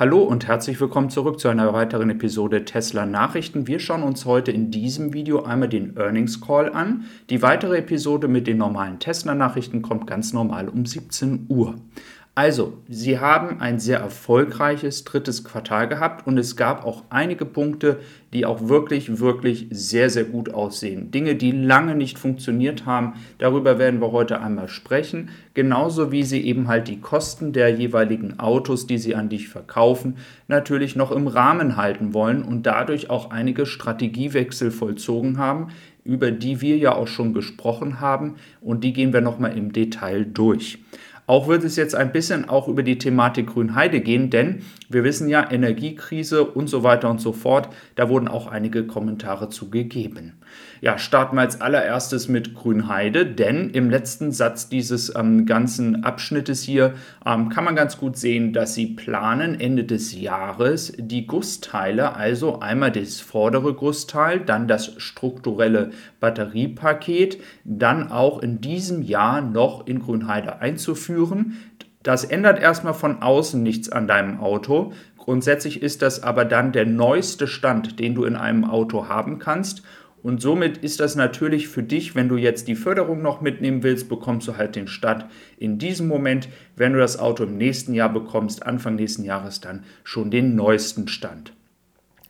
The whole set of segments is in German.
Hallo und herzlich willkommen zurück zu einer weiteren Episode Tesla Nachrichten. Wir schauen uns heute in diesem Video einmal den Earnings Call an. Die weitere Episode mit den normalen Tesla Nachrichten kommt ganz normal um 17 Uhr. Also, Sie haben ein sehr erfolgreiches drittes Quartal gehabt und es gab auch einige Punkte, die auch wirklich, wirklich sehr, sehr gut aussehen. Dinge, die lange nicht funktioniert haben, darüber werden wir heute einmal sprechen. Genauso wie Sie eben halt die Kosten der jeweiligen Autos, die Sie an dich verkaufen, natürlich noch im Rahmen halten wollen und dadurch auch einige Strategiewechsel vollzogen haben, über die wir ja auch schon gesprochen haben und die gehen wir nochmal im Detail durch. Auch wird es jetzt ein bisschen auch über die Thematik Grünheide gehen, denn wir wissen ja, Energiekrise und so weiter und so fort, da wurden auch einige Kommentare zugegeben. Ja, starten wir als allererstes mit Grünheide, denn im letzten Satz dieses ähm, ganzen Abschnittes hier ähm, kann man ganz gut sehen, dass sie planen, Ende des Jahres die Gussteile, also einmal das vordere Gussteil, dann das strukturelle Batteriepaket, dann auch in diesem Jahr noch in Grünheide einzuführen. Das ändert erstmal von außen nichts an deinem Auto. Grundsätzlich ist das aber dann der neueste Stand, den du in einem Auto haben kannst. Und somit ist das natürlich für dich, wenn du jetzt die Förderung noch mitnehmen willst, bekommst du halt den Start in diesem Moment. Wenn du das Auto im nächsten Jahr bekommst, Anfang nächsten Jahres dann schon den neuesten Stand.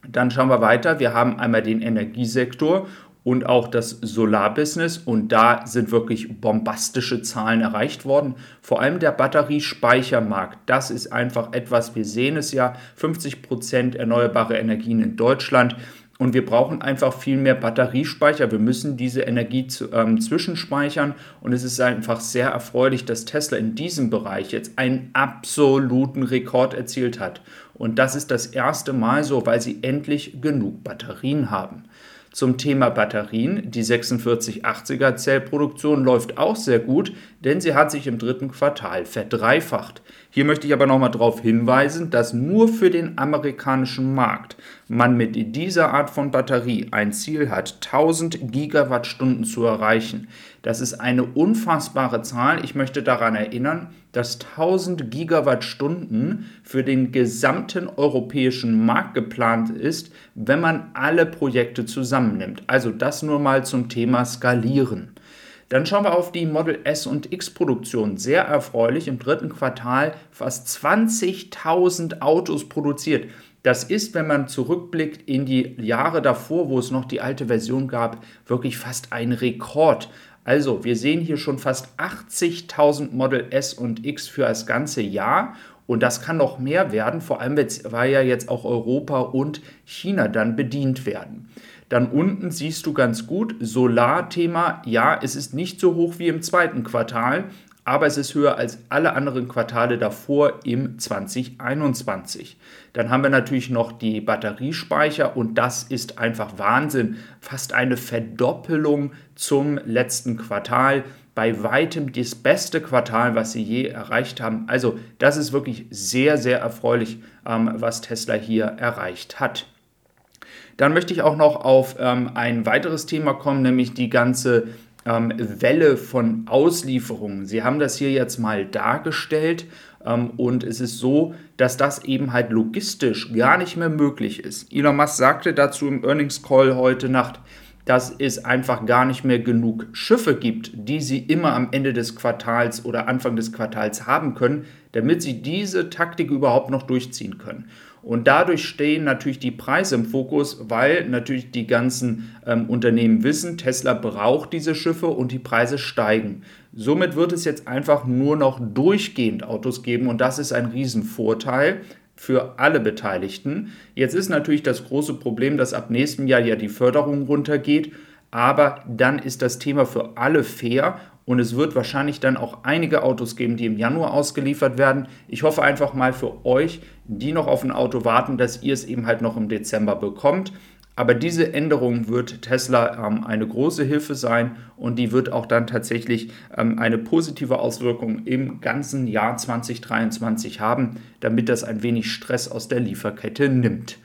Dann schauen wir weiter. Wir haben einmal den Energiesektor und auch das Solarbusiness und da sind wirklich bombastische Zahlen erreicht worden. Vor allem der Batteriespeichermarkt, das ist einfach etwas, wir sehen es ja, 50 Prozent erneuerbare Energien in Deutschland. Und wir brauchen einfach viel mehr Batteriespeicher. Wir müssen diese Energie zu, ähm, zwischenspeichern. Und es ist einfach sehr erfreulich, dass Tesla in diesem Bereich jetzt einen absoluten Rekord erzielt hat. Und das ist das erste Mal so, weil sie endlich genug Batterien haben. Zum Thema Batterien. Die 4680er Zellproduktion läuft auch sehr gut, denn sie hat sich im dritten Quartal verdreifacht. Hier möchte ich aber nochmal darauf hinweisen, dass nur für den amerikanischen Markt man mit dieser Art von Batterie ein Ziel hat, 1000 Gigawattstunden zu erreichen. Das ist eine unfassbare Zahl. Ich möchte daran erinnern, dass 1000 Gigawattstunden für den gesamten europäischen Markt geplant ist, wenn man alle Projekte zusammennimmt. Also das nur mal zum Thema Skalieren. Dann schauen wir auf die Model S und X Produktion. Sehr erfreulich, im dritten Quartal fast 20.000 Autos produziert. Das ist, wenn man zurückblickt in die Jahre davor, wo es noch die alte Version gab, wirklich fast ein Rekord. Also, wir sehen hier schon fast 80.000 Model S und X für das ganze Jahr. Und das kann noch mehr werden, vor allem weil ja jetzt auch Europa und China dann bedient werden. Dann unten siehst du ganz gut, Solarthema, ja, es ist nicht so hoch wie im zweiten Quartal, aber es ist höher als alle anderen Quartale davor im 2021. Dann haben wir natürlich noch die Batteriespeicher und das ist einfach Wahnsinn. Fast eine Verdoppelung zum letzten Quartal. Bei weitem das beste Quartal, was sie je erreicht haben. Also das ist wirklich sehr, sehr erfreulich, ähm, was Tesla hier erreicht hat. Dann möchte ich auch noch auf ähm, ein weiteres Thema kommen, nämlich die ganze ähm, Welle von Auslieferungen. Sie haben das hier jetzt mal dargestellt ähm, und es ist so, dass das eben halt logistisch gar nicht mehr möglich ist. Elon Musk sagte dazu im Earnings Call heute Nacht, dass es einfach gar nicht mehr genug Schiffe gibt, die sie immer am Ende des Quartals oder Anfang des Quartals haben können, damit sie diese Taktik überhaupt noch durchziehen können. Und dadurch stehen natürlich die Preise im Fokus, weil natürlich die ganzen ähm, Unternehmen wissen, Tesla braucht diese Schiffe und die Preise steigen. Somit wird es jetzt einfach nur noch durchgehend Autos geben und das ist ein Riesenvorteil für alle Beteiligten. Jetzt ist natürlich das große Problem, dass ab nächstem Jahr ja die Förderung runtergeht, aber dann ist das Thema für alle fair und es wird wahrscheinlich dann auch einige Autos geben, die im Januar ausgeliefert werden. Ich hoffe einfach mal für euch, die noch auf ein Auto warten, dass ihr es eben halt noch im Dezember bekommt. Aber diese Änderung wird Tesla ähm, eine große Hilfe sein und die wird auch dann tatsächlich ähm, eine positive Auswirkung im ganzen Jahr 2023 haben, damit das ein wenig Stress aus der Lieferkette nimmt.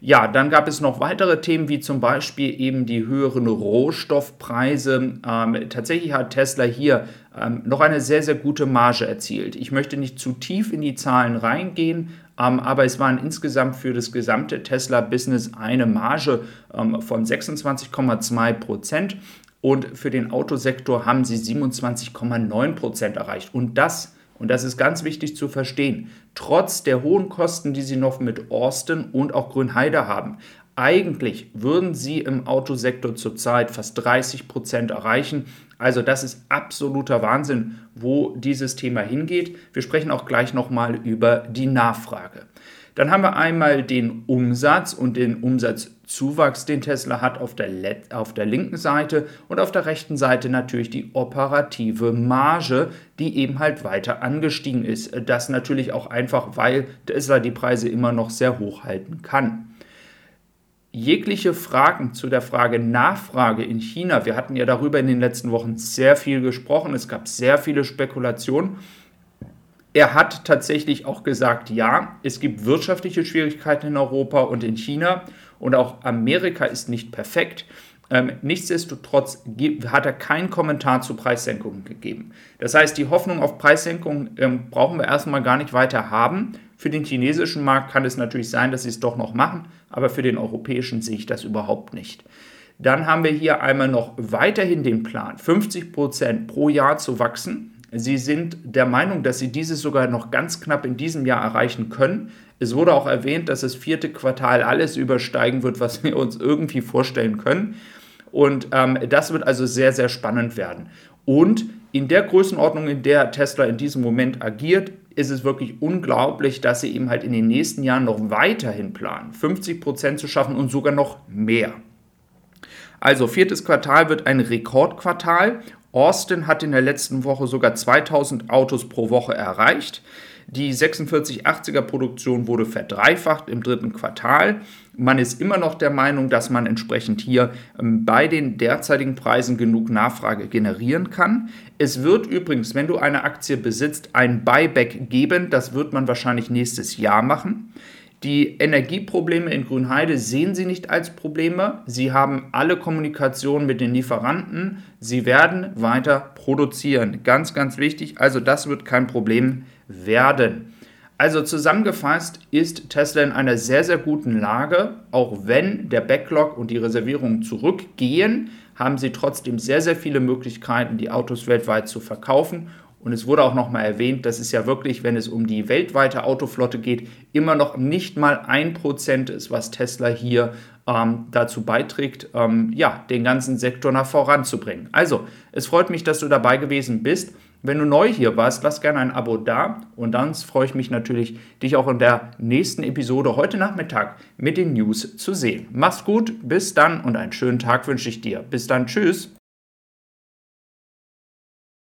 Ja, dann gab es noch weitere Themen, wie zum Beispiel eben die höheren Rohstoffpreise. Ähm, tatsächlich hat Tesla hier ähm, noch eine sehr, sehr gute Marge erzielt. Ich möchte nicht zu tief in die Zahlen reingehen, ähm, aber es waren insgesamt für das gesamte Tesla-Business eine Marge ähm, von 26,2 Prozent und für den Autosektor haben sie 27,9 Prozent erreicht. Und das, und das ist ganz wichtig zu verstehen, trotz der hohen Kosten, die sie noch mit Austin und auch Grünheide haben. Eigentlich würden sie im Autosektor zurzeit fast 30 Prozent erreichen. Also das ist absoluter Wahnsinn, wo dieses Thema hingeht. Wir sprechen auch gleich nochmal über die Nachfrage. Dann haben wir einmal den Umsatz und den Umsatzzuwachs, den Tesla hat auf der, auf der linken Seite und auf der rechten Seite natürlich die operative Marge, die eben halt weiter angestiegen ist. Das natürlich auch einfach, weil Tesla die Preise immer noch sehr hoch halten kann. Jegliche Fragen zu der Frage Nachfrage in China, wir hatten ja darüber in den letzten Wochen sehr viel gesprochen, es gab sehr viele Spekulationen er hat tatsächlich auch gesagt, ja, es gibt wirtschaftliche Schwierigkeiten in Europa und in China und auch Amerika ist nicht perfekt. Ähm, nichtsdestotrotz hat er keinen Kommentar zu Preissenkungen gegeben. Das heißt, die Hoffnung auf Preissenkungen ähm, brauchen wir erstmal gar nicht weiter haben. Für den chinesischen Markt kann es natürlich sein, dass sie es doch noch machen, aber für den europäischen sehe ich das überhaupt nicht. Dann haben wir hier einmal noch weiterhin den Plan, 50 Prozent pro Jahr zu wachsen. Sie sind der Meinung, dass sie dieses sogar noch ganz knapp in diesem Jahr erreichen können. Es wurde auch erwähnt, dass das vierte Quartal alles übersteigen wird, was wir uns irgendwie vorstellen können. Und ähm, das wird also sehr, sehr spannend werden. Und in der Größenordnung, in der Tesla in diesem Moment agiert, ist es wirklich unglaublich, dass sie eben halt in den nächsten Jahren noch weiterhin planen, 50 Prozent zu schaffen und sogar noch mehr. Also viertes Quartal wird ein Rekordquartal Austin hat in der letzten Woche sogar 2000 Autos pro Woche erreicht. Die 4680er Produktion wurde verdreifacht im dritten Quartal. Man ist immer noch der Meinung, dass man entsprechend hier ähm, bei den derzeitigen Preisen genug Nachfrage generieren kann. Es wird übrigens, wenn du eine Aktie besitzt, ein Buyback geben. Das wird man wahrscheinlich nächstes Jahr machen. Die Energieprobleme in Grünheide sehen Sie nicht als Probleme. Sie haben alle Kommunikation mit den Lieferanten. Sie werden weiter produzieren. Ganz, ganz wichtig. Also das wird kein Problem werden. Also zusammengefasst ist Tesla in einer sehr, sehr guten Lage. Auch wenn der Backlog und die Reservierungen zurückgehen, haben sie trotzdem sehr, sehr viele Möglichkeiten, die Autos weltweit zu verkaufen und es wurde auch nochmal erwähnt, dass es ja wirklich, wenn es um die weltweite Autoflotte geht, immer noch nicht mal ein Prozent ist, was Tesla hier ähm, dazu beiträgt, ähm, ja, den ganzen Sektor nach voranzubringen. Also, es freut mich, dass du dabei gewesen bist. Wenn du neu hier warst, lass gerne ein Abo da und dann freue ich mich natürlich, dich auch in der nächsten Episode heute Nachmittag mit den News zu sehen. Mach's gut, bis dann und einen schönen Tag wünsche ich dir. Bis dann, tschüss.